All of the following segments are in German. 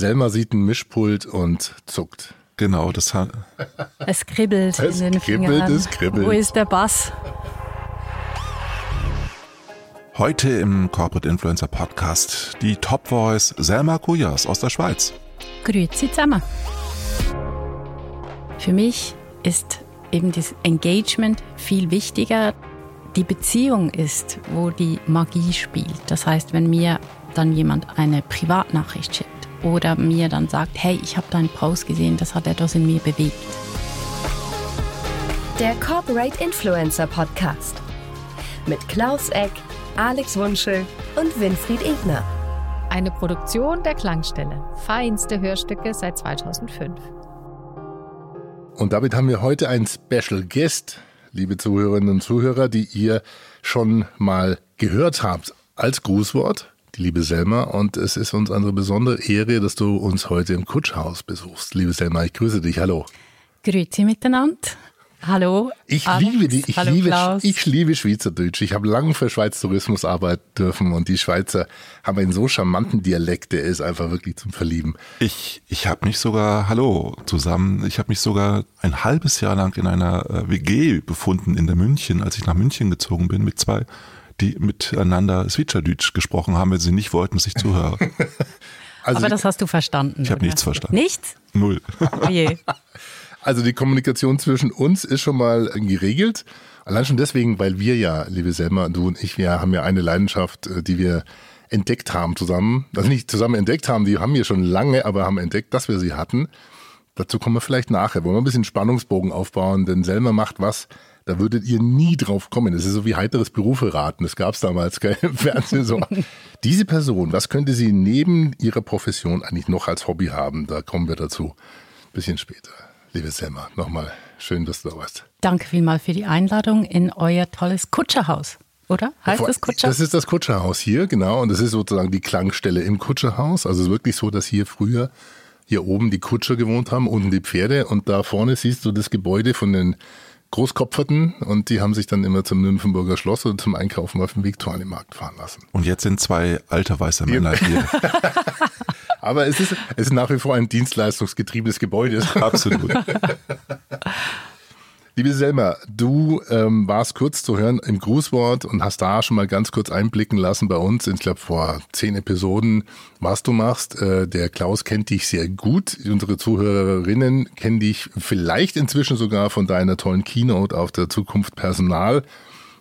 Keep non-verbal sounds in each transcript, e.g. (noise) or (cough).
Selma sieht ein Mischpult und zuckt. Genau, das hat. Es kribbelt Es in den kribbelt, Fingern. es kribbelt. Wo ist der Bass? Heute im Corporate Influencer Podcast die Top Voice Selma Kujas aus der Schweiz. Grüezi zusammen. Für mich ist eben das Engagement viel wichtiger. Die Beziehung ist, wo die Magie spielt. Das heißt, wenn mir dann jemand eine Privatnachricht schickt oder mir dann sagt, hey, ich habe deinen Post gesehen, das hat etwas in mir bewegt. Der Corporate Influencer Podcast. Mit Klaus Eck, Alex Wunschel und Winfried Egner. Eine Produktion der Klangstelle. Feinste Hörstücke seit 2005. Und damit haben wir heute einen Special Guest, liebe Zuhörerinnen und Zuhörer, die ihr schon mal gehört habt als Grußwort, die liebe Selma. Und es ist uns eine besondere Ehre, dass du uns heute im Kutschhaus besuchst. Liebe Selma, ich grüße dich. Hallo. Grüezi miteinander. Hallo. Ich Alex. liebe die, ich Hallo, liebe, Klaus. ich liebe Schweizerdeutsch. Ich habe lange für Schweiz Tourismus arbeiten dürfen und die Schweizer haben einen so charmanten Dialekt, der ist einfach wirklich zum Verlieben. Ich, ich habe mich sogar, hallo zusammen, ich habe mich sogar ein halbes Jahr lang in einer äh, WG befunden in der München, als ich nach München gezogen bin mit zwei, die miteinander Switcherdütsch gesprochen haben, wenn sie nicht wollten, dass ich zuhöre. (laughs) Also, Aber das hast du verstanden. Ich habe nichts verstanden. Nichts? Null. Oh je. (laughs) also die Kommunikation zwischen uns ist schon mal geregelt. Allein schon deswegen, weil wir ja, liebe Selma, du und ich, wir haben ja eine Leidenschaft, äh, die wir entdeckt haben zusammen. Also nicht zusammen entdeckt haben, die haben wir schon lange, aber haben entdeckt, dass wir sie hatten. Dazu kommen wir vielleicht nachher. Wollen wir ein bisschen Spannungsbogen aufbauen, denn Selma macht was, da würdet ihr nie drauf kommen. Das ist so wie heiteres Berufe raten. Das gab es damals gell, im Fernsehen so. (laughs) Diese Person, was könnte sie neben ihrer Profession eigentlich noch als Hobby haben? Da kommen wir dazu. Bisschen später. Liebe Selma, nochmal schön, dass du da warst. Danke vielmals für die Einladung in euer tolles Kutscherhaus, oder? Heißt das Kutscher? Das ist das Kutscherhaus hier, genau. Und das ist sozusagen die Klangstelle im Kutscherhaus. Also es ist wirklich so, dass hier früher hier oben die Kutscher gewohnt haben, unten die Pferde. Und da vorne siehst du das Gebäude von den Großkopferten. Und die haben sich dann immer zum Nymphenburger Schloss oder zum Einkaufen auf den Viktualienmarkt fahren lassen. Und jetzt sind zwei alte weiße Männer hier. (laughs) Aber es ist, es ist nach wie vor ein dienstleistungsgetriebenes Gebäude. Absolut. (laughs) Liebe Selma, du ähm, warst kurz zu hören im Grußwort und hast da schon mal ganz kurz einblicken lassen bei uns. Ich glaube, vor zehn Episoden, was du machst. Äh, der Klaus kennt dich sehr gut. Unsere Zuhörerinnen kennen dich vielleicht inzwischen sogar von deiner tollen Keynote auf der Zukunft Personal.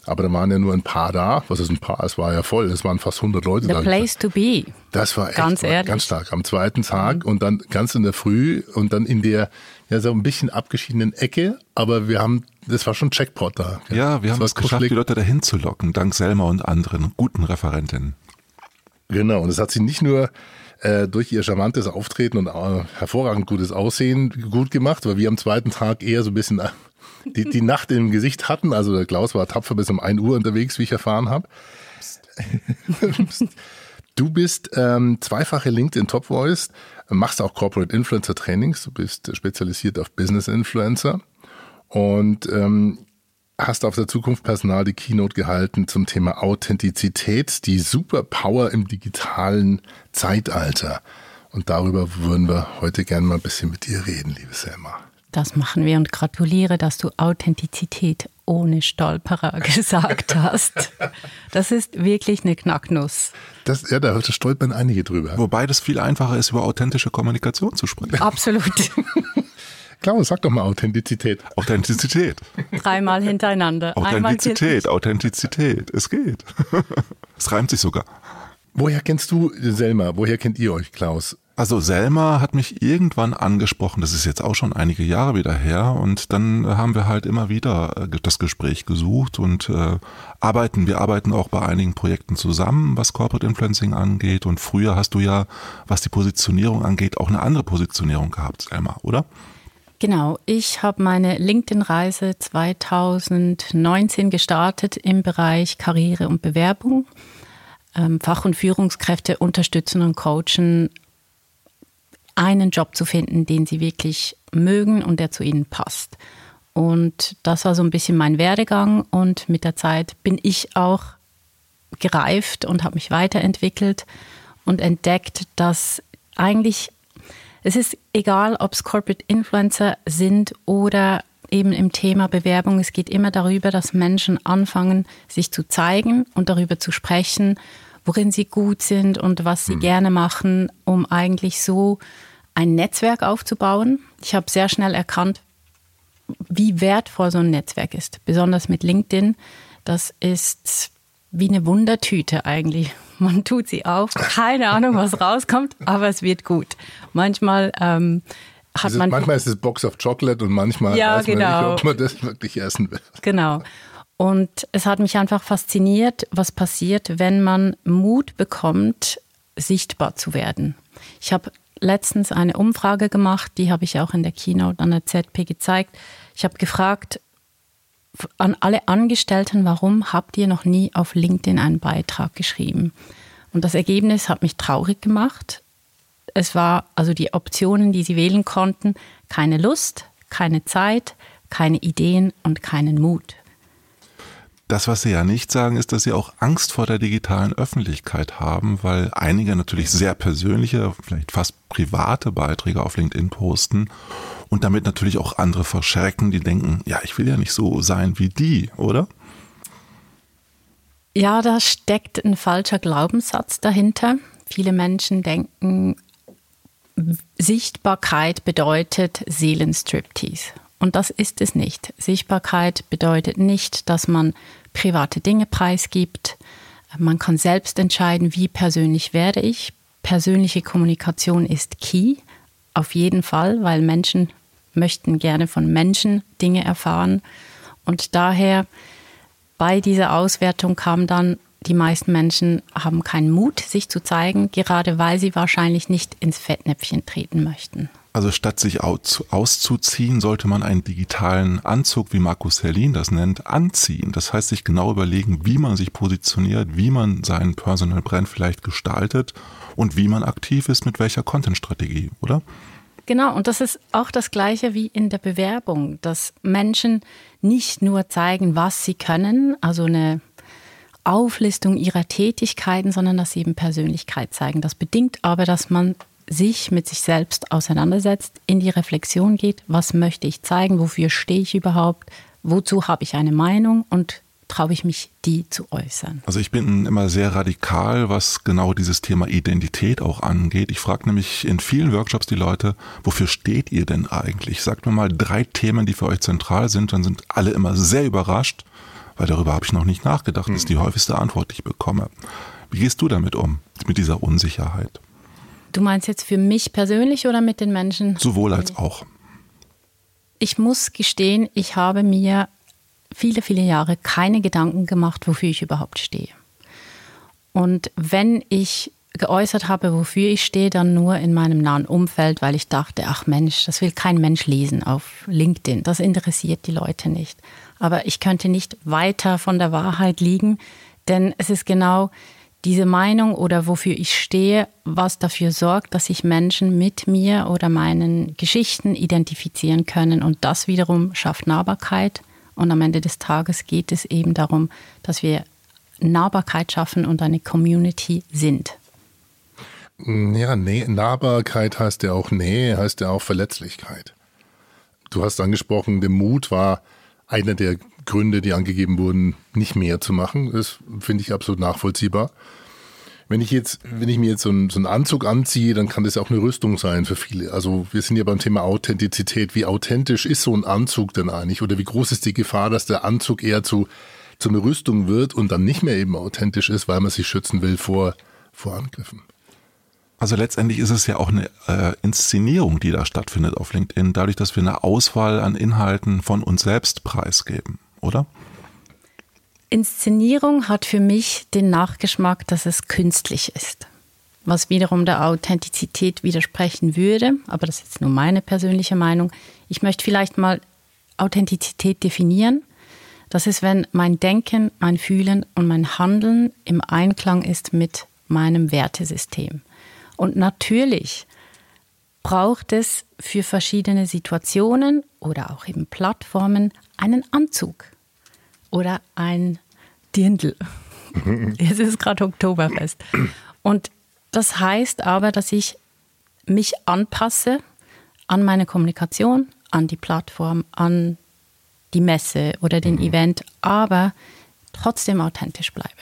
Aber da waren ja nur ein paar da. Was ist ein paar? Es war ja voll. Es waren fast 100 Leute The da. place to be. Das war echt Ganz war. Mhm. ganz stark. Am zweiten Tag und dann ganz in der Früh und dann in der ja so ein bisschen abgeschiedenen Ecke, aber wir haben, das war schon Checkpot da. Ja, wir Das haben es geschafft, kuschelig. die Leute dahin zu locken, dank Selma und anderen guten Referentinnen. Genau, und das hat sie nicht nur äh, durch ihr charmantes Auftreten und äh, hervorragend gutes Aussehen gut gemacht, weil wir am zweiten Tag eher so ein bisschen äh, die, die Nacht im Gesicht hatten. Also der Klaus war tapfer bis um 1 Uhr unterwegs, wie ich erfahren habe. (laughs) Du bist ähm, zweifache LinkedIn Top Voice, machst auch Corporate Influencer Trainings, du bist spezialisiert auf Business Influencer und ähm, hast auf der Zukunft Personal die Keynote gehalten zum Thema Authentizität, die Superpower im digitalen Zeitalter. Und darüber würden wir heute gerne mal ein bisschen mit dir reden, liebe Selma. Das machen wir und gratuliere, dass du Authentizität ohne Stolperer (laughs) gesagt hast. Das ist wirklich eine Knacknuss. Das, ja, da stolpern einige drüber. Wobei das viel einfacher ist, über authentische Kommunikation zu sprechen. Absolut. (laughs) Klaus, sag doch mal Authentizität. Authentizität. Dreimal hintereinander. Authentizität, Authentizität. Es geht. (laughs) Es reimt sich sogar. Woher kennst du Selma? Woher kennt ihr euch, Klaus? Also Selma hat mich irgendwann angesprochen, das ist jetzt auch schon einige Jahre wieder her, und dann haben wir halt immer wieder äh, das Gespräch gesucht und äh, arbeiten, wir arbeiten auch bei einigen Projekten zusammen, was Corporate Influencing angeht. Und früher hast du ja, was die Positionierung angeht, auch eine andere Positionierung gehabt, Selma, oder? Genau, ich habe meine LinkedIn-Reise 2019 gestartet im Bereich Karriere und Bewerbung. Ähm, Fach- und Führungskräfte unterstützen und coachen, einen Job zu finden, den sie wirklich mögen und der zu ihnen passt. Und das war so ein bisschen mein Werdegang und mit der Zeit bin ich auch gereift und habe mich weiterentwickelt und entdeckt, dass eigentlich Es ist egal, ob es Corporate Influencer sind oder eben im Thema Bewerbung. Es geht immer darüber, dass Menschen anfangen, sich zu zeigen und darüber zu sprechen, worin sie gut sind und was sie mhm. gerne machen, um eigentlich so ein Netzwerk aufzubauen. Ich habe sehr schnell erkannt, wie wertvoll so ein Netzwerk ist, besonders mit LinkedIn. Das ist wie eine Wundertüte eigentlich. (laughs) Man tut sie auf, keine Ahnung, was rauskommt, aber es wird gut. Manchmal ähm, hat man. Manchmal ist es Box of Chocolate und manchmal ja, weiß genau. man nicht, ob man das wirklich essen will. Genau. Und es hat mich einfach fasziniert, was passiert, wenn man Mut bekommt, sichtbar zu werden. Ich habe letztens eine Umfrage gemacht, die habe ich auch in der Keynote an der ZP gezeigt. Ich habe gefragt an alle Angestellten, warum habt ihr noch nie auf LinkedIn einen Beitrag geschrieben? Und das Ergebnis hat mich traurig gemacht. Es war also die Optionen, die sie wählen konnten, keine Lust, keine Zeit, keine Ideen und keinen Mut. Das, was Sie ja nicht sagen, ist, dass Sie auch Angst vor der digitalen Öffentlichkeit haben, weil einige natürlich sehr persönliche, vielleicht fast private Beiträge auf LinkedIn posten und damit natürlich auch andere verschrecken, die denken, ja, ich will ja nicht so sein wie die, oder? Ja, da steckt ein falscher Glaubenssatz dahinter. Viele Menschen denken, Sichtbarkeit bedeutet Seelenstriptease. Und das ist es nicht. Sichtbarkeit bedeutet nicht, dass man private Dinge preisgibt. Man kann selbst entscheiden, wie persönlich werde ich. Persönliche Kommunikation ist key, auf jeden Fall, weil Menschen möchten gerne von Menschen Dinge erfahren. Und daher bei dieser Auswertung kam dann, die meisten Menschen haben keinen Mut, sich zu zeigen, gerade weil sie wahrscheinlich nicht ins Fettnäpfchen treten möchten. Also statt sich auszuziehen, sollte man einen digitalen Anzug, wie Markus Herlin das nennt, anziehen. Das heißt, sich genau überlegen, wie man sich positioniert, wie man seinen Personal Brand vielleicht gestaltet und wie man aktiv ist, mit welcher Content-Strategie, oder? Genau, und das ist auch das Gleiche wie in der Bewerbung, dass Menschen nicht nur zeigen, was sie können, also eine Auflistung ihrer Tätigkeiten, sondern dass sie eben Persönlichkeit zeigen. Das bedingt aber, dass man sich mit sich selbst auseinandersetzt, in die Reflexion geht, was möchte ich zeigen, wofür stehe ich überhaupt, wozu habe ich eine Meinung und traue ich mich, die zu äußern. Also ich bin immer sehr radikal, was genau dieses Thema Identität auch angeht. Ich frage nämlich in vielen Workshops die Leute, wofür steht ihr denn eigentlich? Sagt mir mal drei Themen, die für euch zentral sind, dann sind alle immer sehr überrascht, weil darüber habe ich noch nicht nachgedacht. Das ist die hm. häufigste Antwort, die ich bekomme. Wie gehst du damit um, mit dieser Unsicherheit? Du meinst jetzt für mich persönlich oder mit den Menschen? Sowohl als auch. Ich muss gestehen, ich habe mir viele, viele Jahre keine Gedanken gemacht, wofür ich überhaupt stehe. Und wenn ich geäußert habe, wofür ich stehe, dann nur in meinem nahen Umfeld, weil ich dachte, ach Mensch, das will kein Mensch lesen auf LinkedIn. Das interessiert die Leute nicht. Aber ich könnte nicht weiter von der Wahrheit liegen, denn es ist genau diese Meinung oder wofür ich stehe, was dafür sorgt, dass sich Menschen mit mir oder meinen Geschichten identifizieren können. Und das wiederum schafft Nahbarkeit. Und am Ende des Tages geht es eben darum, dass wir Nahbarkeit schaffen und eine Community sind. Ja, nee, Nahbarkeit heißt ja auch Nähe, heißt ja auch Verletzlichkeit. Du hast angesprochen, der Mut war einer der Gründe, die angegeben wurden, nicht mehr zu machen. Das finde ich absolut nachvollziehbar. Wenn ich jetzt, wenn ich mir jetzt so einen, so einen Anzug anziehe, dann kann das auch eine Rüstung sein für viele. Also wir sind ja beim Thema Authentizität. Wie authentisch ist so ein Anzug denn eigentlich? Oder wie groß ist die Gefahr, dass der Anzug eher zu, zu einer Rüstung wird und dann nicht mehr eben authentisch ist, weil man sich schützen will vor, vor Angriffen? Also letztendlich ist es ja auch eine äh, Inszenierung, die da stattfindet auf LinkedIn, dadurch, dass wir eine Auswahl an Inhalten von uns selbst preisgeben oder? Inszenierung hat für mich den Nachgeschmack, dass es künstlich ist. Was wiederum der Authentizität widersprechen würde, aber das ist jetzt nur meine persönliche Meinung. Ich möchte vielleicht mal Authentizität definieren. Das ist, wenn mein Denken, mein Fühlen und mein Handeln im Einklang ist mit meinem Wertesystem. Und natürlich braucht es für verschiedene Situationen oder auch eben Plattformen einen Anzug oder ein Dirndl. es ist gerade Oktoberfest. Und das heißt aber, dass ich mich anpasse an meine Kommunikation, an die Plattform, an die Messe oder den Event, aber trotzdem authentisch bleibe.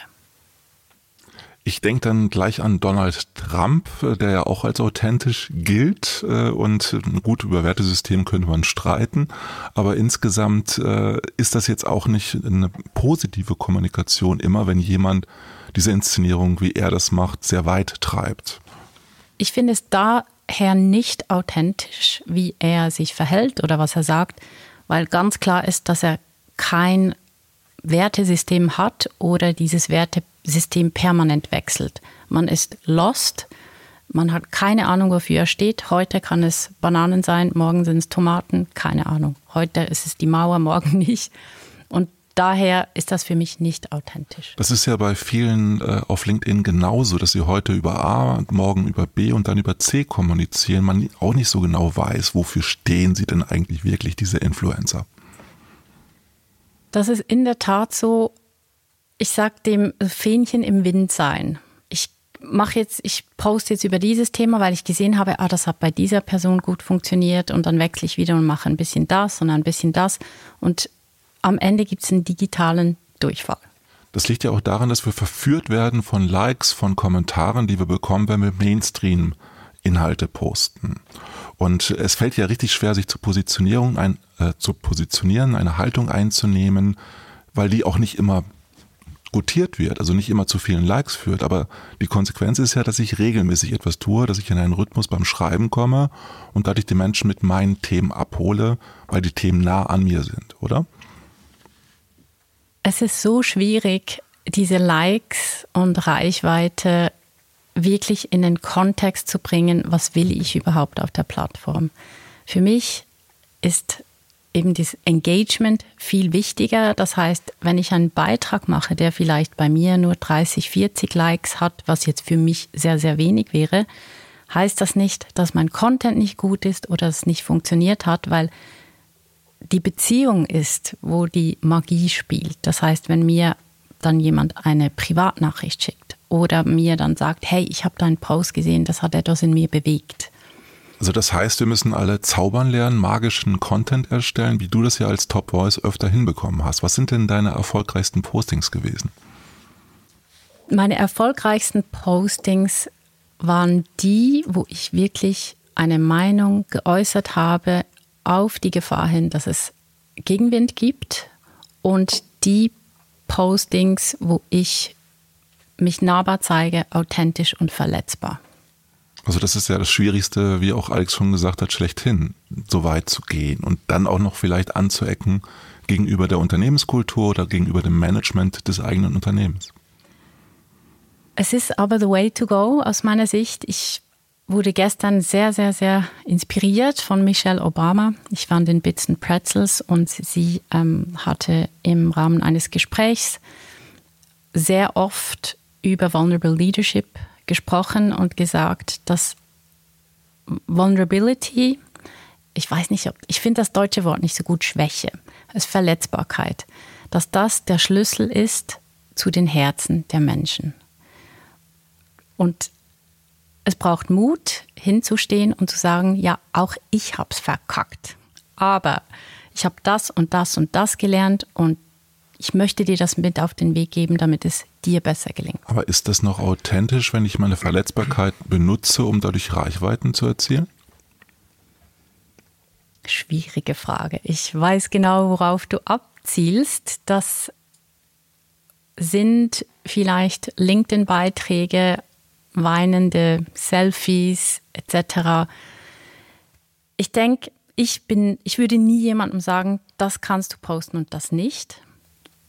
Ich denke dann gleich an Donald Trump, der ja auch als authentisch gilt äh, und gut über Wertesystem könnte man streiten, aber insgesamt äh, ist das jetzt auch nicht eine positive Kommunikation immer, wenn jemand diese Inszenierung, wie er das macht, sehr weit treibt. Ich finde es daher nicht authentisch, wie er sich verhält oder was er sagt, weil ganz klar ist, dass er kein Wertesystem hat oder dieses Wertesystem permanent wechselt. Man ist lost, man hat keine Ahnung, wofür er steht. Heute kann es Bananen sein, morgen sind es Tomaten, keine Ahnung. Heute ist es die Mauer, (laughs) morgen nicht. Und daher ist das für mich nicht authentisch. Das ist ja bei vielen äh, auf LinkedIn genauso, dass sie heute über A, morgen über B und dann über C kommunizieren. Man auch nicht so genau weiß, wofür stehen sie denn eigentlich wirklich, diese Influencer. Das ist in der Tat so, ich sag dem Fähnchen im Wind sein. Ich mache jetzt, ich poste jetzt über dieses Thema, weil ich gesehen habe, ah, das hat bei dieser Person gut funktioniert und dann wechsle ich wieder und mache ein bisschen das und ein bisschen das und am Ende gibt es einen digitalen Durchfall. Das liegt ja auch daran, dass wir verführt werden von Likes, von Kommentaren, die wir bekommen, wenn wir Mainstream Inhalte posten. Und es fällt ja richtig schwer, sich zur Positionierung ein, äh, zu positionieren, eine Haltung einzunehmen, weil die auch nicht immer gutiert wird, also nicht immer zu vielen Likes führt. Aber die Konsequenz ist ja, dass ich regelmäßig etwas tue, dass ich in einen Rhythmus beim Schreiben komme und dadurch die Menschen mit meinen Themen abhole, weil die Themen nah an mir sind, oder? Es ist so schwierig, diese Likes und Reichweite wirklich in den Kontext zu bringen, was will ich überhaupt auf der Plattform. Für mich ist eben das Engagement viel wichtiger. Das heißt, wenn ich einen Beitrag mache, der vielleicht bei mir nur 30, 40 Likes hat, was jetzt für mich sehr, sehr wenig wäre, heißt das nicht, dass mein Content nicht gut ist oder es nicht funktioniert hat, weil die Beziehung ist, wo die Magie spielt. Das heißt, wenn mir dann jemand eine Privatnachricht schickt oder mir dann sagt, hey, ich habe deinen Post gesehen, das hat etwas in mir bewegt. Also das heißt, wir müssen alle zaubern lernen, magischen Content erstellen, wie du das ja als Top Voice öfter hinbekommen hast. Was sind denn deine erfolgreichsten Postings gewesen? Meine erfolgreichsten Postings waren die, wo ich wirklich eine Meinung geäußert habe auf die Gefahr hin, dass es Gegenwind gibt und die Postings, wo ich mich nahbar zeige, authentisch und verletzbar. Also das ist ja das Schwierigste, wie auch Alex schon gesagt hat, schlechthin, so weit zu gehen und dann auch noch vielleicht anzuecken gegenüber der Unternehmenskultur oder gegenüber dem Management des eigenen Unternehmens. Es ist aber the way to go aus meiner Sicht. Ich wurde gestern sehr, sehr, sehr inspiriert von Michelle Obama. Ich war in den Bits and Pretzels und sie ähm, hatte im Rahmen eines Gesprächs sehr oft über Vulnerable Leadership gesprochen und gesagt, dass Vulnerability, ich weiß nicht, ob, ich finde das deutsche Wort nicht so gut, Schwäche, ist Verletzbarkeit, dass das der Schlüssel ist zu den Herzen der Menschen. Und es braucht Mut, hinzustehen und zu sagen, ja, auch ich habe es verkackt. Aber ich habe das und das und das gelernt und ich möchte dir das mit auf den Weg geben, damit es dir besser gelingt. Aber ist das noch authentisch, wenn ich meine Verletzbarkeit benutze, um dadurch Reichweiten zu erzielen? Schwierige Frage. Ich weiß genau, worauf du abzielst. Das sind vielleicht LinkedIn-Beiträge weinende Selfies etc. Ich denke, ich bin, ich würde nie jemandem sagen, das kannst du posten und das nicht,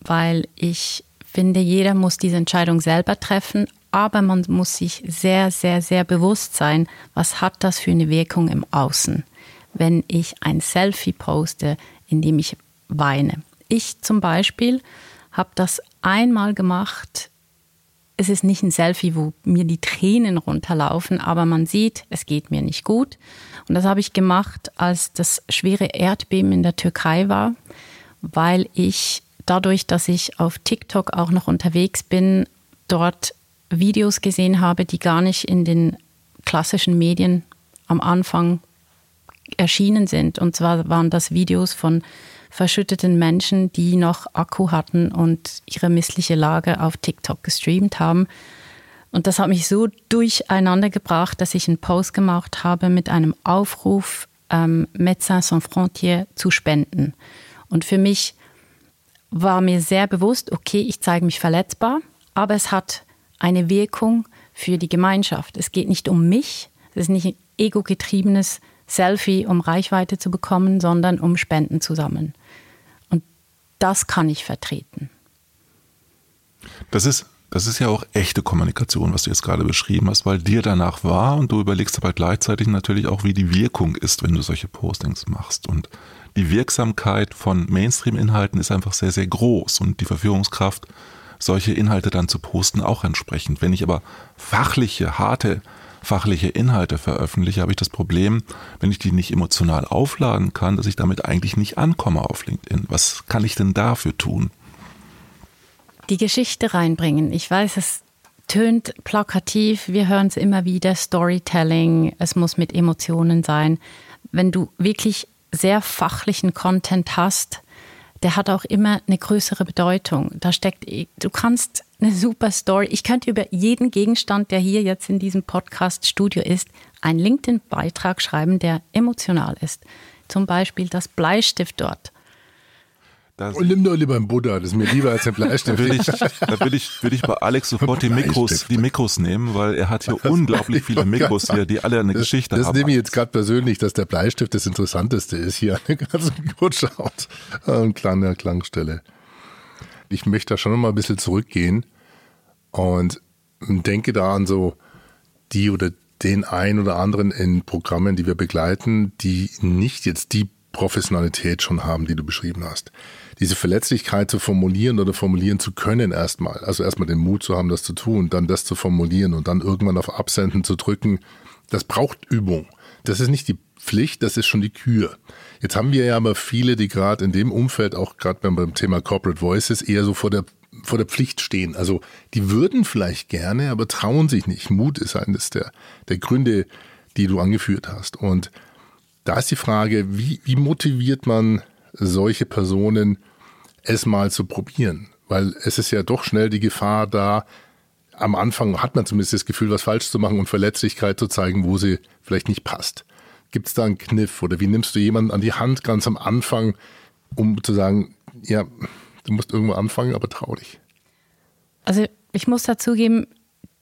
weil ich finde, jeder muss diese Entscheidung selber treffen, aber man muss sich sehr, sehr, sehr bewusst sein, was hat das für eine Wirkung im Außen, wenn ich ein Selfie poste, in dem ich weine. Ich zum Beispiel habe das einmal gemacht es ist nicht ein Selfie, wo mir die Tränen runterlaufen, aber man sieht, es geht mir nicht gut. Und das habe ich gemacht, als das schwere Erdbeben in der Türkei war, weil ich dadurch, dass ich auf TikTok auch noch unterwegs bin, dort Videos gesehen habe, die gar nicht in den klassischen Medien am Anfang erschienen sind. Und zwar waren das Videos von verschütteten Menschen, die noch Akku hatten und ihre missliche Lage auf TikTok gestreamt haben. Und das hat mich so durcheinander gebracht, dass ich einen Post gemacht habe mit einem Aufruf, ähm, Médecins Sans Frontières zu spenden. Und für mich war mir sehr bewusst, okay, ich zeige mich verletzbar, aber es hat eine Wirkung für die Gemeinschaft. Es geht nicht um mich, es ist nicht ein ego-getriebenes Selfie, um Reichweite zu bekommen, sondern um Spenden zu sammeln. Und das kann ich vertreten. Das ist, das ist ja auch echte Kommunikation, was du jetzt gerade beschrieben hast, weil dir danach war und du überlegst aber gleichzeitig natürlich auch, wie die Wirkung ist, wenn du solche Postings machst. Und die Wirksamkeit von Mainstream-Inhalten ist einfach sehr, sehr groß und die Verführungskraft, solche Inhalte dann zu posten, auch entsprechend. Wenn ich aber fachliche, harte fachliche Inhalte veröffentliche, habe ich das Problem, wenn ich die nicht emotional aufladen kann, dass ich damit eigentlich nicht ankomme auf LinkedIn. Was kann ich denn dafür tun? Die Geschichte reinbringen. Ich weiß, es tönt plakativ, wir hören es immer wieder, Storytelling, es muss mit Emotionen sein. Wenn du wirklich sehr fachlichen Content hast, der hat auch immer eine größere Bedeutung. Da steckt, du kannst eine super Story. Ich könnte über jeden Gegenstand, der hier jetzt in diesem Podcast-Studio ist, einen LinkedIn-Beitrag schreiben, der emotional ist. Zum Beispiel das Bleistift dort. Und nimm doch lieber einen Buddha, das ist mir lieber als ein Bleistift. da will ich, da will ich, will ich bei Alex (laughs) sofort die Mikros, die Mikros nehmen, weil er hat hier das unglaublich viele Mikros hier, die alle eine das, Geschichte das haben. Das nehme ich jetzt gerade persönlich, dass der Bleistift das Interessanteste ist hier an der ganzen (laughs) Kurzschaut. Eine kleine Klangstelle. Ich möchte da schon noch mal ein bisschen zurückgehen und denke da an so die oder den ein oder anderen in Programmen, die wir begleiten, die nicht jetzt die Professionalität schon haben, die du beschrieben hast. Diese Verletzlichkeit zu formulieren oder formulieren zu können erstmal, also erstmal den Mut zu haben, das zu tun, dann das zu formulieren und dann irgendwann auf Absenden zu drücken, das braucht Übung. Das ist nicht die Pflicht, das ist schon die Kür. Jetzt haben wir ja aber viele, die gerade in dem Umfeld, auch gerade beim Thema Corporate Voices, eher so vor der vor der Pflicht stehen. Also die würden vielleicht gerne, aber trauen sich nicht. Mut ist eines der, der Gründe, die du angeführt hast. Und da ist die Frage, wie, wie motiviert man solche Personen, es mal zu probieren? Weil es ist ja doch schnell die Gefahr da, am Anfang hat man zumindest das Gefühl, was falsch zu machen und Verletzlichkeit zu zeigen, wo sie vielleicht nicht passt. Gibt es da einen Kniff oder wie nimmst du jemanden an die Hand ganz am Anfang, um zu sagen, ja, du musst irgendwo anfangen, aber trau dich. Also ich muss dazugeben,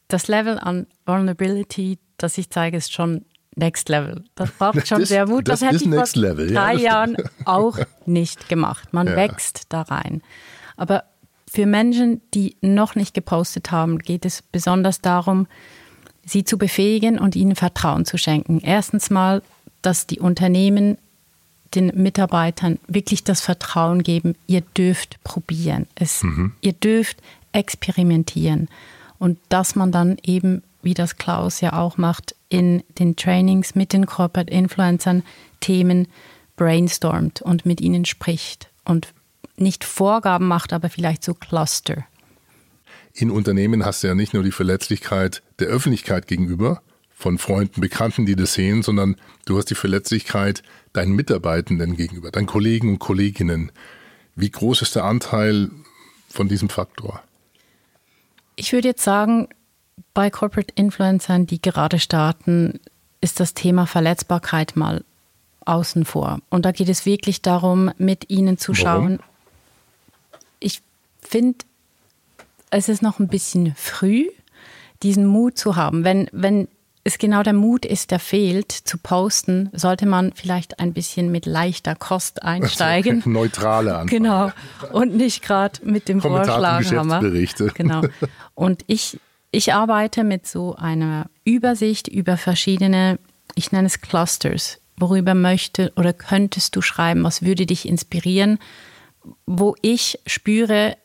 das Level an Vulnerability, das ich zeige, ist schon Next Level. Das braucht schon das, sehr Mut. Das, das hätte ich vor Level, drei ja, Jahren (laughs) auch nicht gemacht. Man ja. wächst da rein. Aber für Menschen, die noch nicht gepostet haben, geht es besonders darum, sie zu befähigen und ihnen Vertrauen zu schenken. Erstens mal, dass die Unternehmen den Mitarbeitern wirklich das Vertrauen geben, ihr dürft probieren. Es, mhm. Ihr dürft experimentieren. Und dass man dann eben, wie das Klaus ja auch macht, in den Trainings mit den Corporate Influencern Themen brainstormt und mit ihnen spricht und nicht Vorgaben macht, aber vielleicht so Cluster. In Unternehmen hast du ja nicht nur die Verletzlichkeit der Öffentlichkeit gegenüber, von Freunden, Bekannten, die das sehen, sondern du hast die Verletzlichkeit deinen Mitarbeitenden gegenüber, deinen Kollegen und Kolleginnen. Wie groß ist der Anteil von diesem Faktor? Ich würde jetzt sagen, bei Corporate Influencern, die gerade starten, ist das Thema Verletzbarkeit mal außen vor. Und da geht es wirklich darum, mit ihnen zu schauen. Warum? Ich finde, es ist noch ein bisschen früh, diesen Mut zu haben. Wenn, wenn es genau der Mut ist, der fehlt, zu posten, sollte man vielleicht ein bisschen mit leichter Kost einsteigen. (laughs) Also neutrale Anfang. Genau. Und nicht gerade mit dem Vorschlaghammer. Genau. (laughs) Und ich, ich arbeite mit so einer Übersicht über verschiedene, ich nenne es Clusters. Worüber möchte oder könntest du schreiben? Was würde dich inspirieren? Wo ich spüre,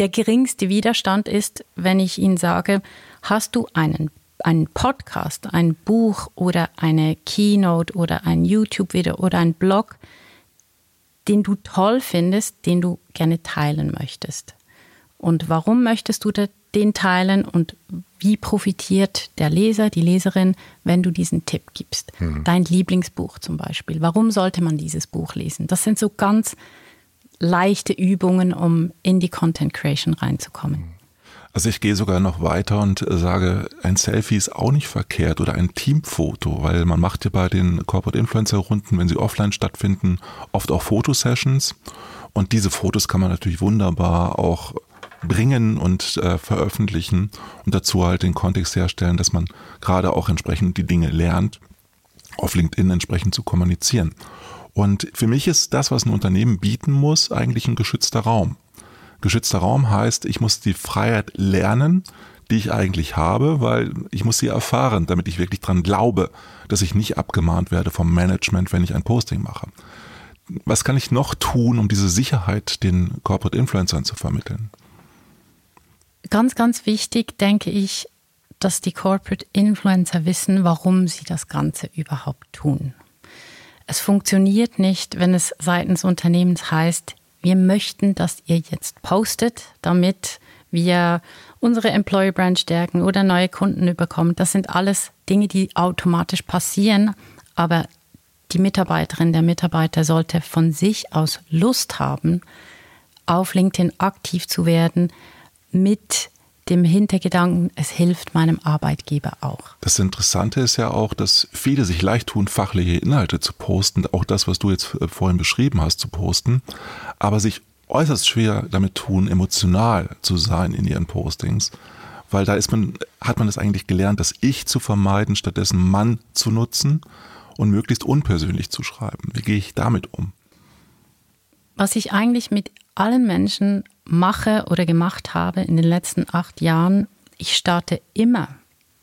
der geringste Widerstand ist, wenn ich Ihnen sage, hast du einen einen Podcast, ein Buch oder eine Keynote oder ein YouTube-Video oder ein Blog, den du toll findest, den du gerne teilen möchtest. Und warum möchtest du den teilen und wie profitiert der Leser, die Leserin, wenn du diesen Tipp gibst? Mhm. Dein Lieblingsbuch zum Beispiel. Warum sollte man dieses Buch lesen? Das sind so ganz leichte Übungen, um in die Content Creation reinzukommen. Also ich gehe sogar noch weiter und sage, ein Selfie ist auch nicht verkehrt oder ein Teamfoto, weil man macht ja bei den Corporate Influencer Runden, wenn sie offline stattfinden, oft auch Fotosessions und diese Fotos kann man natürlich wunderbar auch bringen und äh, veröffentlichen und dazu halt den Kontext herstellen, dass man gerade auch entsprechend die Dinge lernt, auf LinkedIn entsprechend zu kommunizieren. Und für mich ist das, was ein Unternehmen bieten muss, eigentlich ein geschützter Raum. Geschützter Raum heißt, ich muss die Freiheit lernen, die ich eigentlich habe, weil ich muss sie erfahren, damit ich wirklich dran glaube, dass ich nicht abgemahnt werde vom Management, wenn ich ein Posting mache. Was kann ich noch tun, um diese Sicherheit den Corporate Influencern zu vermitteln? Ganz, ganz wichtig, denke ich, dass die Corporate Influencer wissen, warum sie das Ganze überhaupt tun. Es funktioniert nicht, wenn es seitens Unternehmens heißt, wir möchten, dass ihr jetzt postet, damit wir unsere Employee Brand stärken oder neue Kunden überkommen. Das sind alles Dinge, die automatisch passieren, aber die Mitarbeiterin, der Mitarbeiter sollte von sich aus Lust haben, auf LinkedIn aktiv zu werden mit dem Hintergedanken, es hilft meinem Arbeitgeber auch. Das Interessante ist ja auch, dass viele sich leicht tun, fachliche Inhalte zu posten, auch das, was du jetzt äh, vorhin beschrieben hast, zu posten, aber sich äußerst schwer damit tun, emotional zu sein in ihren Postings. Weil da ist man, hat man es eigentlich gelernt, das Ich zu vermeiden, stattdessen Mann zu nutzen und möglichst unpersönlich zu schreiben. Wie gehe ich damit um? Was ich eigentlich mit allen Menschen mache oder gemacht habe in den letzten acht Jahren, ich starte immer,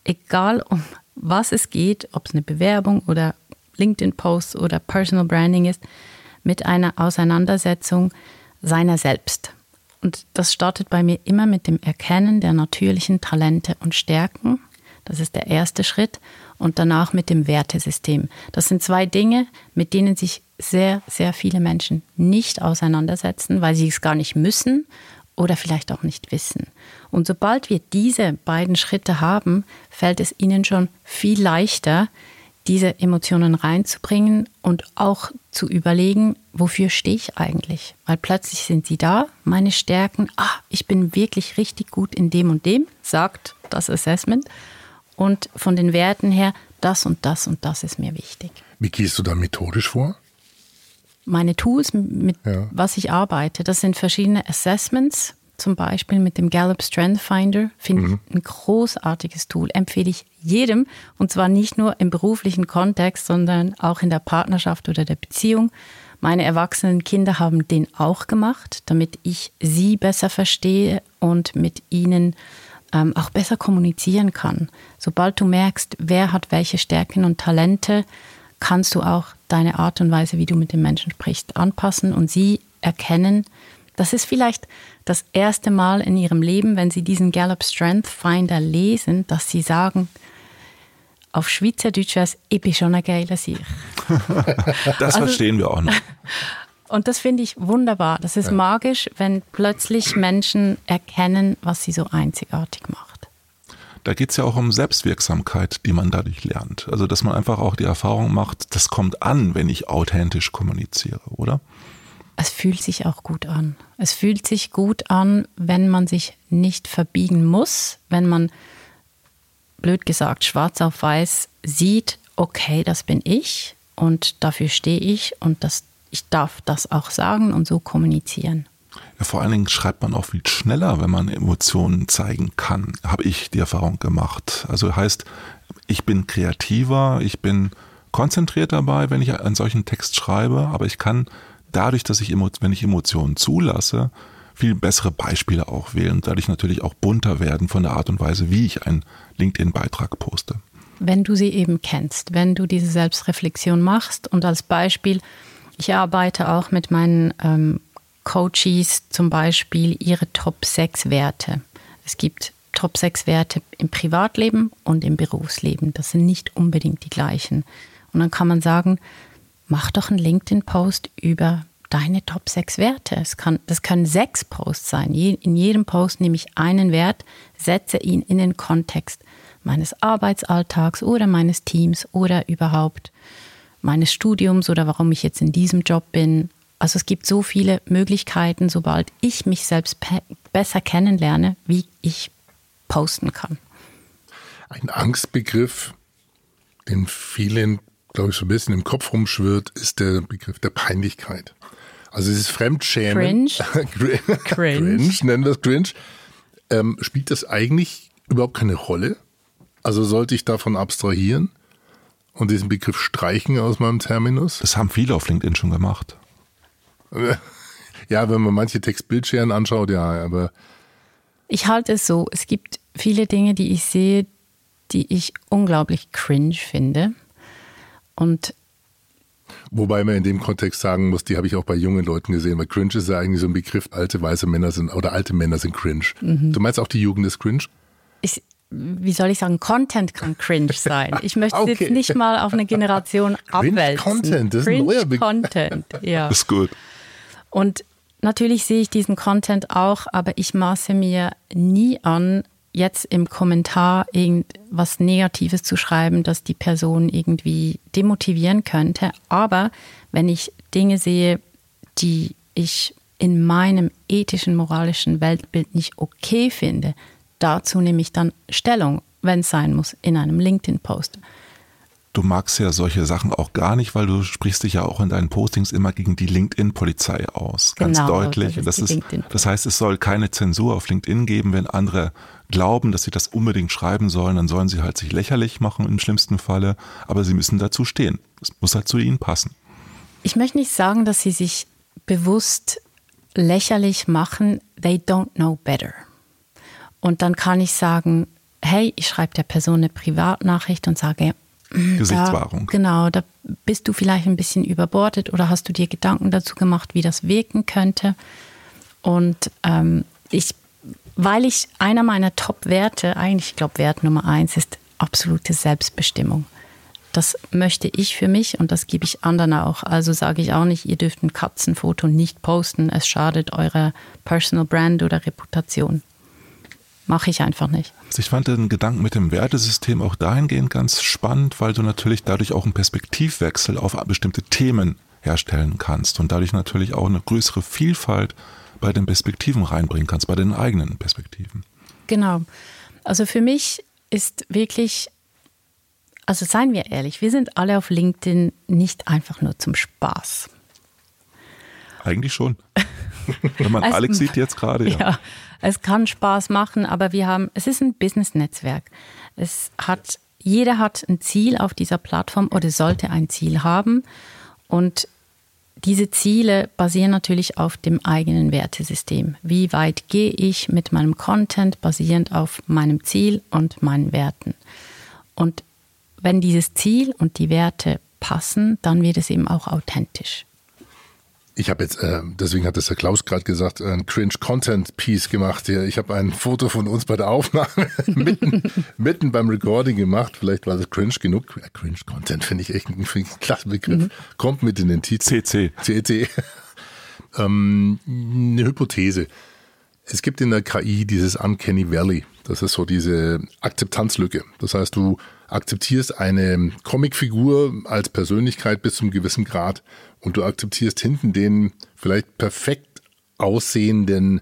egal um was es geht, ob es eine Bewerbung oder LinkedIn-Post oder Personal Branding ist, mit einer Auseinandersetzung seiner selbst. Und das startet bei mir immer mit dem Erkennen der natürlichen Talente und Stärken. Das ist der erste Schritt. Und danach mit dem Wertesystem. Das sind zwei Dinge, mit denen sich sehr, sehr viele Menschen nicht auseinandersetzen, weil sie es gar nicht müssen oder vielleicht auch nicht wissen. Und sobald wir diese beiden Schritte haben, fällt es ihnen schon viel leichter, diese Emotionen reinzubringen und auch zu überlegen, wofür stehe ich eigentlich? Weil plötzlich sind sie da, meine Stärken, ah, ich bin wirklich richtig gut in dem und dem, sagt das Assessment. Und von den Werten her, das und das und das ist mir wichtig. Wie gehst du da methodisch vor? Meine Tools, mit ja. was ich arbeite, das sind verschiedene Assessments, zum Beispiel mit dem Gallup Strength Finder, finde mhm. ich ein großartiges Tool, empfehle ich jedem und zwar nicht nur im beruflichen Kontext, sondern auch in der Partnerschaft oder der Beziehung. Meine erwachsenen Kinder haben den auch gemacht, damit ich sie besser verstehe und mit ihnen ähm, auch besser kommunizieren kann. Sobald du merkst, wer hat welche Stärken und Talente, kannst du auch deine Art und Weise, wie du mit den Menschen sprichst, anpassen und sie erkennen. Das ist vielleicht das erste Mal in ihrem Leben, wenn sie diesen Gallup Strength Finder lesen, dass sie sagen, auf Schweizerdeutsch heißt, ich bin schon ein geiler Sieg. (laughs) das also, verstehen wir auch noch. (laughs) Und das finde ich wunderbar. Das ist ja. magisch, wenn plötzlich Menschen erkennen, was sie so einzigartig macht da geht es ja auch um Selbstwirksamkeit, die man dadurch lernt. Also dass man einfach auch die Erfahrung macht, das kommt an, wenn ich authentisch kommuniziere, oder? Es fühlt sich auch gut an. Es fühlt sich gut an, wenn man sich nicht verbiegen muss, wenn man, blöd gesagt, schwarz auf weiß sieht, okay, das bin ich und dafür stehe ich und das, ich darf das auch sagen und so kommunizieren. Ja, vor allen Dingen schreibt man auch viel schneller, wenn man Emotionen zeigen kann, habe ich die Erfahrung gemacht. Also heißt, ich bin kreativer, ich bin konzentriert dabei, wenn ich einen solchen Text schreibe, aber ich kann dadurch, dass ich, wenn ich Emotionen zulasse, viel bessere Beispiele auch wählen und dadurch natürlich auch bunter werden von der Art und Weise, wie ich einen LinkedIn-Beitrag poste. Wenn du sie eben kennst, wenn du diese Selbstreflexion machst und als Beispiel, ich arbeite auch mit meinen ähm, Coaches zum Beispiel ihre Top 6 Werte. Es gibt Top 6 Werte im Privatleben und im Berufsleben. Das sind nicht unbedingt die gleichen. Und dann kann man sagen, mach doch einen LinkedIn-Post über deine Top 6 Werte. Es kann, das können sechs Posts sein. In jedem Post nehme ich einen Wert, setze ihn in den Kontext meines Arbeitsalltags oder meines Teams oder überhaupt meines Studiums oder warum ich jetzt in diesem Job bin. Also es gibt so viele Möglichkeiten, sobald ich mich selbst besser kennenlerne, wie ich posten kann. Ein Angstbegriff, den vielen, glaube ich, so ein bisschen im Kopf rumschwirrt, ist der Begriff der Peinlichkeit. Also dieses Fremdschämen. (laughs) Cringe. cringe. cringe, nennen wir es cringe. Ähm, spielt das eigentlich überhaupt keine Rolle? Also sollte ich davon abstrahieren und diesen Begriff streichen aus meinem Terminus? Das haben viele auf LinkedIn schon gemacht. Ja, wenn man manche Textbildscheren anschaut, ja, aber. Ich halte es so, es gibt viele Dinge, die ich sehe, die ich unglaublich cringe finde. Und Wobei man in dem Kontext sagen muss, die habe ich auch bei jungen Leuten gesehen, weil cringe ist ja eigentlich so ein Begriff, alte weiße Männer sind oder alte Männer sind cringe. Mhm. Du meinst auch die Jugend ist cringe? Ich, wie soll ich sagen, Content kann cringe sein. Ich möchte okay. jetzt nicht mal auf eine Generation (laughs) abwälzen. Content, das ist cringe ein neuer Begriff. Content, (laughs) ja. Das ist gut. Und natürlich sehe ich diesen Content auch, aber ich maße mir nie an, jetzt im Kommentar irgendwas Negatives zu schreiben, das die Person irgendwie demotivieren könnte. Aber wenn ich Dinge sehe, die ich in meinem ethischen, moralischen Weltbild nicht okay finde, dazu nehme ich dann Stellung, wenn es sein muss, in einem LinkedIn-Post du magst ja solche Sachen auch gar nicht, weil du sprichst dich ja auch in deinen Postings immer gegen die LinkedIn-Polizei aus. Ganz genau, deutlich. Das, ist, das, ist das heißt, es soll keine Zensur auf LinkedIn geben, wenn andere glauben, dass sie das unbedingt schreiben sollen, dann sollen sie halt sich lächerlich machen im schlimmsten Falle, aber sie müssen dazu stehen. Es muss halt zu ihnen passen. Ich möchte nicht sagen, dass sie sich bewusst lächerlich machen. They don't know better. Und dann kann ich sagen, hey, ich schreibe der Person eine Privatnachricht und sage, Gesichtswahrung. Da, genau, da bist du vielleicht ein bisschen überbordet oder hast du dir Gedanken dazu gemacht, wie das wirken könnte. Und ähm, ich, weil ich einer meiner Top-Werte, eigentlich, ich glaube, Wert Nummer eins ist absolute Selbstbestimmung. Das möchte ich für mich und das gebe ich anderen auch. Also sage ich auch nicht, ihr dürft ein Katzenfoto nicht posten, es schadet eurer Personal Brand oder Reputation. Mache ich einfach nicht. Ich fand den Gedanken mit dem Wertesystem auch dahingehend ganz spannend, weil du natürlich dadurch auch einen Perspektivwechsel auf bestimmte Themen herstellen kannst und dadurch natürlich auch eine größere Vielfalt bei den Perspektiven reinbringen kannst, bei den eigenen Perspektiven. Genau. Also für mich ist wirklich, also seien wir ehrlich, wir sind alle auf LinkedIn nicht einfach nur zum Spaß. Eigentlich schon. (laughs) Wenn man also, Alex sieht jetzt gerade. Ja. ja, es kann Spaß machen, aber wir haben, es ist ein Business-Netzwerk. Es hat, jeder hat ein Ziel auf dieser Plattform oder sollte ein Ziel haben. Und diese Ziele basieren natürlich auf dem eigenen Wertesystem. Wie weit gehe ich mit meinem Content basierend auf meinem Ziel und meinen Werten? Und wenn dieses Ziel und die Werte passen, dann wird es eben auch authentisch. Ich habe jetzt, äh, deswegen hat das der Klaus gerade gesagt, ein Cringe-Content-Piece gemacht. Ich habe ein Foto von uns bei der Aufnahme (laughs) mitten, mitten beim Recording gemacht. Vielleicht war das cringe genug. Cringe-Content finde ich echt ein, find ich ein klasse Begriff. Mhm. Kommt mit in den Titel. CC. CC. (laughs) ähm, eine Hypothese. Es gibt in der KI dieses Uncanny Valley. Das ist so diese Akzeptanzlücke. Das heißt, du akzeptierst eine Comicfigur als Persönlichkeit bis zum gewissen Grad und du akzeptierst hinten den vielleicht perfekt aussehenden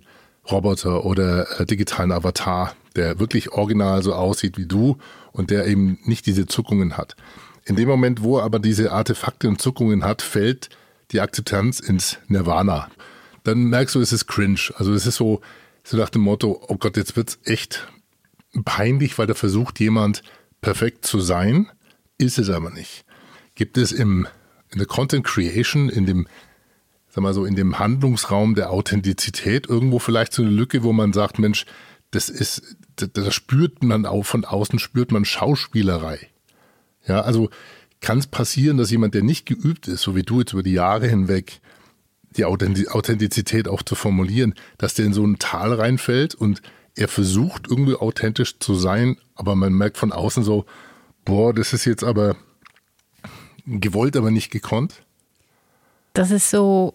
Roboter oder äh, digitalen Avatar, der wirklich original so aussieht wie du und der eben nicht diese Zuckungen hat. In dem Moment, wo er aber diese Artefakte und Zuckungen hat, fällt die Akzeptanz ins Nirvana. Dann merkst du, es ist cringe. Also es ist so, so nach dem Motto, oh Gott, jetzt wird's echt peinlich, weil da versucht jemand perfekt zu sein, ist es aber nicht. Gibt es im in der Content Creation, in dem, sag mal so, in dem Handlungsraum der Authentizität irgendwo vielleicht so eine Lücke, wo man sagt, Mensch, das ist, da, da spürt man auch von außen, spürt man Schauspielerei. Ja, also kann es passieren, dass jemand, der nicht geübt ist, so wie du jetzt über die Jahre hinweg, die Authentizität auch zu formulieren, dass der in so ein Tal reinfällt und er versucht irgendwie authentisch zu sein, aber man merkt von außen so, boah, das ist jetzt aber gewollt, aber nicht gekonnt? Das ist so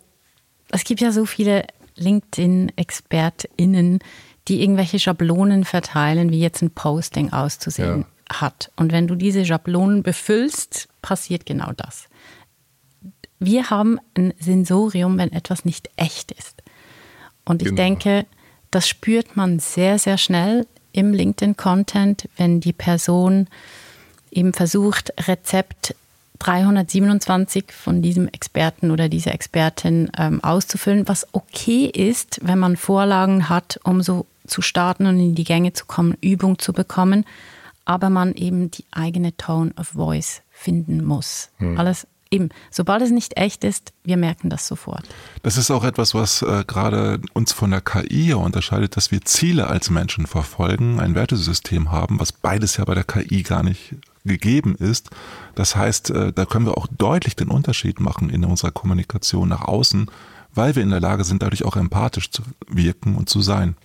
es gibt ja so viele LinkedIn-ExpertInnen, die irgendwelche Schablonen verteilen, wie jetzt ein Posting auszusehen ja. hat. Und wenn du diese Schablonen befüllst, passiert genau das. Wir haben ein Sensorium, wenn etwas nicht echt ist. Und ich genau. denke, das spürt man sehr, sehr schnell im LinkedIn-Content, wenn die Person eben versucht, Rezept 327 von diesem Experten oder dieser Expertin ähm, auszufüllen, was okay ist, wenn man Vorlagen hat, um so zu starten und in die Gänge zu kommen, Übung zu bekommen, aber man eben die eigene Tone of Voice finden muss. Hm. Alles eben, sobald es nicht echt ist, wir merken das sofort. Das ist auch etwas, was äh, gerade uns von der KI unterscheidet, dass wir Ziele als Menschen verfolgen, ein Wertesystem haben, was beides ja bei der KI gar nicht gegeben ist. Das heißt, äh, da können wir auch deutlich den Unterschied machen in unserer Kommunikation nach außen, weil wir in der Lage sind, dadurch auch empathisch zu wirken und zu sein.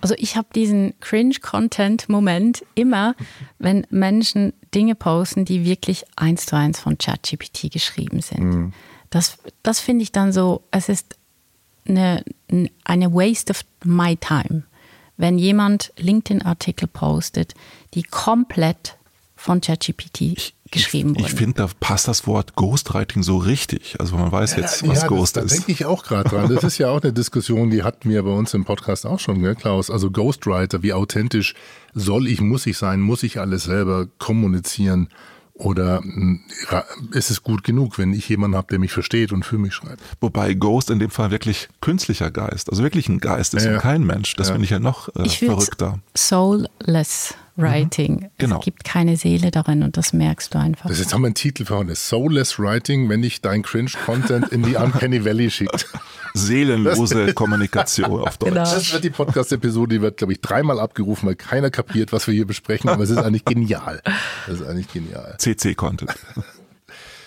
Also ich habe diesen Cringe-Content-Moment immer, wenn Menschen Dinge posten, die wirklich eins zu eins von ChatGPT geschrieben sind. Mhm. Das, das finde ich dann so, es ist eine, eine Waste of my time. Wenn jemand LinkedIn-Artikel postet, die komplett von ChatGPT geschrieben wurden. Ich, ich finde, da passt das Wort Ghostwriting so richtig. Also man weiß jetzt, was ja, Ghost das, ist. Da denke ich auch gerade dran. Das ist ja auch eine Diskussion, die hatten wir bei uns im Podcast auch schon, gell, Klaus? Also Ghostwriter, wie authentisch soll ich, muss ich sein, muss ich alles selber kommunizieren? Oder hm, ist es gut genug, wenn ich jemanden habe, der mich versteht und für mich schreibt? Wobei Ghost in dem Fall wirklich künstlicher Geist, also wirklich ein Geist ist ja, und kein Mensch. Das ja. finde ich ja noch äh, ich verrückter. Soulless Writing. Mhm, genau. Es gibt keine Seele darin und das merkst du einfach. Das ist jetzt haben wir einen Titel für heute. Soulless Writing, wenn dich dein Cringe-Content in die Uncanny Valley schickt. Seelenlose Kommunikation auf (laughs) Deutsch. Genau. Das wird die Podcast-Episode, die wird, glaube ich, dreimal abgerufen, weil keiner kapiert, was wir hier besprechen, aber es ist eigentlich genial. Das ist eigentlich genial. CC-Content.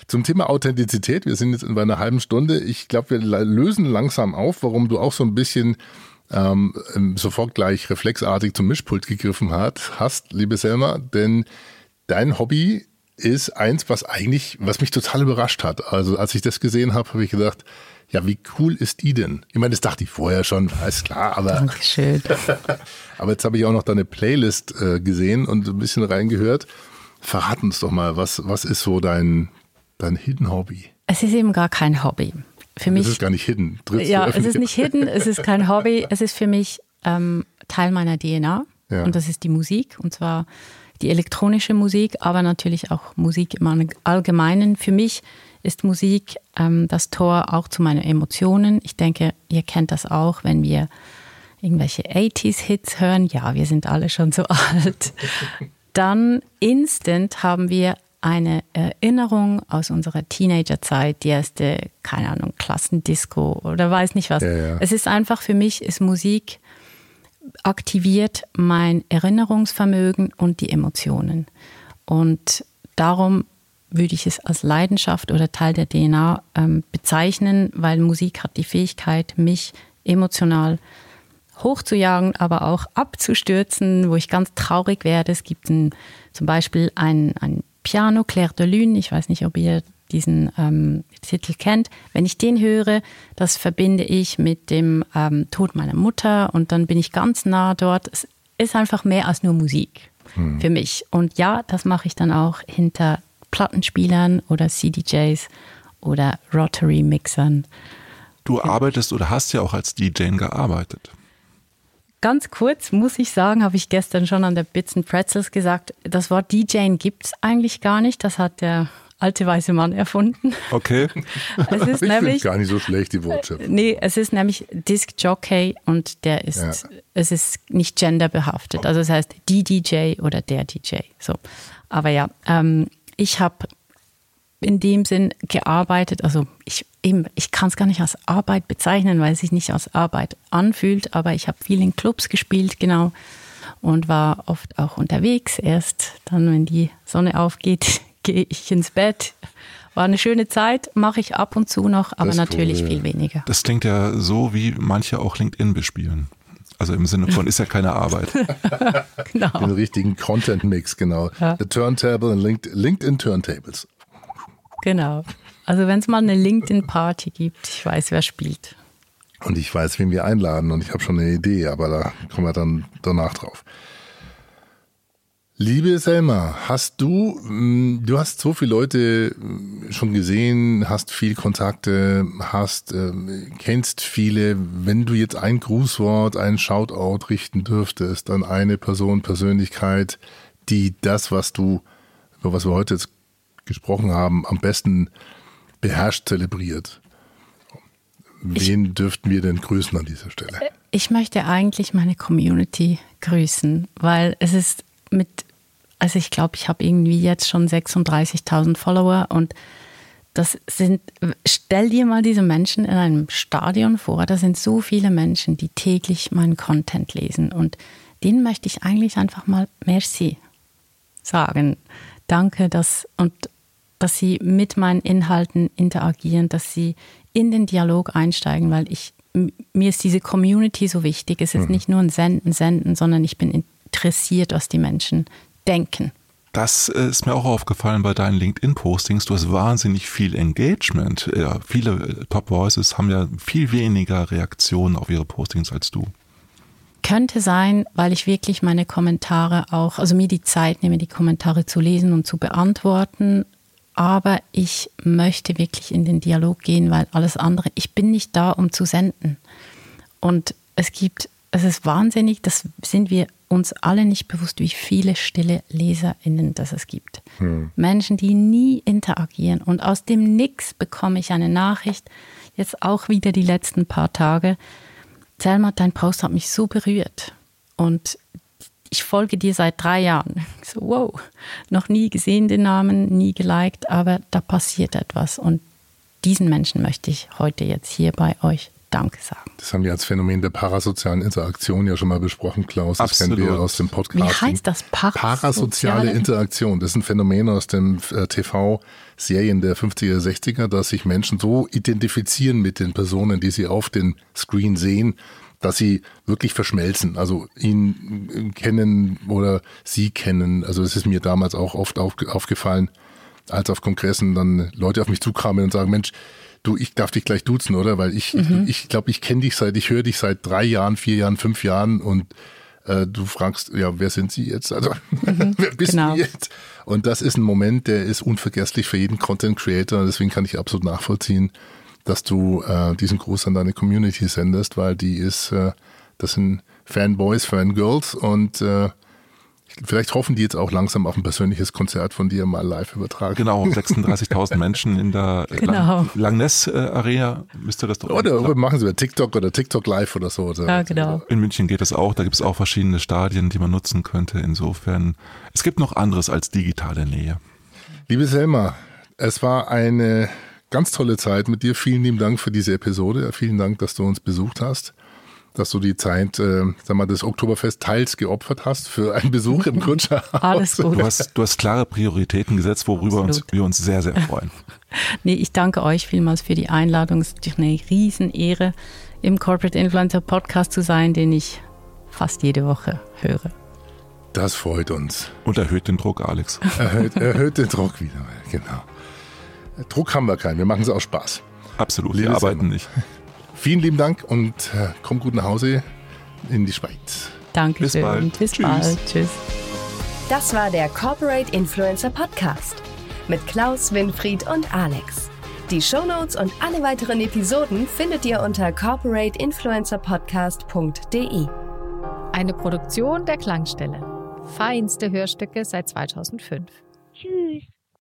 Zum Thema Authentizität, wir sind jetzt in einer halben Stunde. Ich glaube, wir lösen langsam auf, warum du auch so ein bisschen ähm, sofort gleich reflexartig zum Mischpult gegriffen hat, hast, liebe Selma, denn dein Hobby ist eins, was eigentlich, was mich total überrascht hat. Also als ich das gesehen habe, habe ich gedacht, ja, wie cool ist die denn? Ich meine, das dachte ich vorher schon, ist klar, aber. Dankeschön. (laughs) aber jetzt habe ich auch noch deine Playlist äh, gesehen und ein bisschen reingehört. Verrat uns doch mal, was, was ist so dein, dein Hidden Hobby? Es ist eben gar kein Hobby für mich. Es ist gar nicht hidden. Trittst ja, es ist nicht hidden, es ist kein Hobby, es ist für mich ähm, Teil meiner DNA ja. und das ist die Musik und zwar die elektronische Musik, aber natürlich auch Musik im Allgemeinen. Für mich ist Musik ähm, das Tor auch zu meinen Emotionen. Ich denke, ihr kennt das auch, wenn wir irgendwelche 80s-Hits hören. Ja, wir sind alle schon so (laughs) alt. Dann instant haben wir eine Erinnerung aus unserer Teenagerzeit, die erste, keine Ahnung, Klassendisco oder weiß nicht was. Ja, ja. Es ist einfach für mich, ist Musik aktiviert mein Erinnerungsvermögen und die Emotionen. Und darum würde ich es als Leidenschaft oder Teil der DNA ähm, bezeichnen, weil Musik hat die Fähigkeit, mich emotional hochzujagen, aber auch abzustürzen, wo ich ganz traurig werde. Es gibt ein, zum Beispiel ein, ein Piano Claire de Lune, ich weiß nicht, ob ihr diesen ähm, Titel kennt. Wenn ich den höre, das verbinde ich mit dem ähm, Tod meiner Mutter und dann bin ich ganz nah dort. Es ist einfach mehr als nur Musik hm. für mich. Und ja, das mache ich dann auch hinter Plattenspielern oder CDJs oder Rotary Mixern. Du arbeitest oder hast ja auch als DJ gearbeitet. Ganz kurz muss ich sagen, habe ich gestern schon an der Bits and Pretzels gesagt, das Wort DJing gibt es eigentlich gar nicht. Das hat der alte weiße Mann erfunden. Okay. (laughs) Es ist ich nämlich gar nicht so schlecht die Wortschöpfung. Nee, es ist nämlich Disc Jockey und der ist ja. es ist nicht genderbehaftet. Also es heißt die DJ oder der DJ. So. Aber ja, ähm, ich habe in dem Sinn gearbeitet. Also ich, eben, ich kann es gar nicht als Arbeit bezeichnen, weil es sich nicht als Arbeit anfühlt, aber ich habe viel in Clubs gespielt, genau, und war oft auch unterwegs. Erst dann, wenn die Sonne aufgeht, (laughs) gehe ich ins Bett. War eine schöne Zeit, mache ich ab und zu noch, aber natürlich cool. viel weniger. Das klingt ja so, wie manche auch LinkedIn bespielen. Also im Sinne von ist ja keine Arbeit. (laughs) genau. Den richtigen Content-Mix, genau. Ja. The Turntable und LinkedIn Turntables. Genau. Also wenn es mal eine LinkedIn-Party gibt, ich weiß, wer spielt. Und ich weiß, wen wir einladen und ich habe schon eine Idee, aber da kommen wir dann danach drauf. Liebe Selma, hast du, mm, du hast so viele Leute mm, schon gesehen, hast viel Kontakte, hast, äh, kennst viele. Wenn du jetzt ein Grußwort, ein Shoutout richten dürftest an eine Person, Persönlichkeit, die das, was du, über was wir heute jetzt gesprochen haben, am besten beherrscht, zelebriert. Wen ich, dürften wir denn grüßen an dieser Stelle? Ich möchte eigentlich meine Community grüßen, weil es ist mit also ich glaube, ich habe irgendwie jetzt schon 36.000 Follower und das sind, stell dir mal diese Menschen in einem Stadion vor, da sind so viele Menschen, die täglich meinen Content lesen und denen möchte ich eigentlich einfach mal Merci sagen. Danke, dass, und dass sie mit meinen Inhalten interagieren, dass sie in den Dialog einsteigen, weil ich, mir ist diese Community so wichtig. Es ist mhm. nicht nur ein Senden, Senden, sondern ich bin interessiert, was die Menschen denken. Das äh, ist mir auch aufgefallen bei deinen LinkedIn-Postings. Du hast wahnsinnig viel Engagement. Ja, viele äh, Top Voices haben ja viel weniger Reaktionen auf ihre Postings als du. Könnte sein, weil ich wirklich meine Kommentare auch, also mir die Zeit nehme, die Kommentare zu lesen und zu beantworten. Aber ich möchte wirklich in den Dialog gehen, weil alles andere, ich bin nicht da, um zu senden. Und es gibt, es ist wahnsinnig, das sind wir uns alle nicht bewusst, wie viele stille LeserInnen das es gibt. Hm. Menschen, die nie interagieren. Und aus dem Nix bekomme ich eine Nachricht, jetzt auch wieder die letzten paar Tage. Selma, dein Post hat mich so berührt. Und ich folge dir seit drei Jahren. So, wow, noch nie gesehen den Namen, nie geliked, aber da passiert etwas. Und diesen Menschen möchte ich heute jetzt hier bei euch Danke sagen. Das haben wir als Phänomen der parasozialen Interaktion ja schon mal besprochen, Klaus. Das Absolut. kennen wir aus dem Podcast. Wie heißt das? Parasoziale, parasoziale Interaktion. Das ist ein Phänomen aus den äh, TV-Serien der 50er, 60er, dass sich Menschen so identifizieren mit den Personen, die sie auf den Screen sehen, dass sie wirklich verschmelzen, also ihn äh, kennen oder sie kennen. Also es ist mir damals auch oft aufgefallen, als auf Kongressen dann Leute auf mich zukamen und sagen, Mensch, Du, ich darf dich gleich duzen, oder? Weil ich mhm. ich, glaube, ich kenne dich seit, ich höre dich seit drei Jahren, vier Jahren, fünf Jahren und äh, du fragst, ja, wer sind Sie jetzt? Also, mhm, (laughs) wer bist genau. du jetzt? Und das ist ein Moment, der ist unvergesslich für jeden Content Creator. Deswegen kann ich absolut nachvollziehen, dass du äh, diesen Gruß an deine Community sendest, weil die ist, äh, das sind Fanboys, Fangirls und äh, Vielleicht hoffen die jetzt auch langsam auf ein persönliches Konzert von dir mal live übertragen. Genau, (laughs) 36.000 Menschen in der genau. Langness Arena müsste das doch. Oder oder machen sie bei TikTok oder TikTok Live oder so. Ja, genau. In München geht das auch. Da gibt es auch verschiedene Stadien, die man nutzen könnte. Insofern, es gibt noch anderes als digitale Nähe. Liebe Selma, es war eine ganz tolle Zeit mit dir. Vielen lieben Dank für diese Episode. Vielen Dank, dass du uns besucht hast dass du die Zeit, äh, sag mal, des Oktoberfest teils geopfert hast für einen Besuch im (laughs) Kutscherhaus. Alles gut. Du hast, du hast klare Prioritäten gesetzt, worüber uns, wir uns sehr, sehr freuen. (laughs) nee, ich danke euch vielmals für die Einladung. Es ist natürlich eine Riesenehre, im Corporate Influencer Podcast zu sein, den ich fast jede Woche höre. Das freut uns. Und erhöht den Druck, Alex. (laughs) Erhöht, erhöht den Druck wieder, genau. Druck haben wir keinen, wir machen es aus Spaß. Absolut, wir arbeiten nicht. Vielen lieben Dank und äh, komm gut nach Hause in die Schweiz. Danke Bis bald. Bis Tschüss. bald. Tschüss. Das war der Corporate Influencer Podcast mit Klaus, Winfried und Alex. Die Shownotes und alle weiteren Episoden findet ihr unter corporateinfluencerpodcast.de. Eine Produktion der Klangstelle. Feinste Hörstücke seit 2005. Tschüss.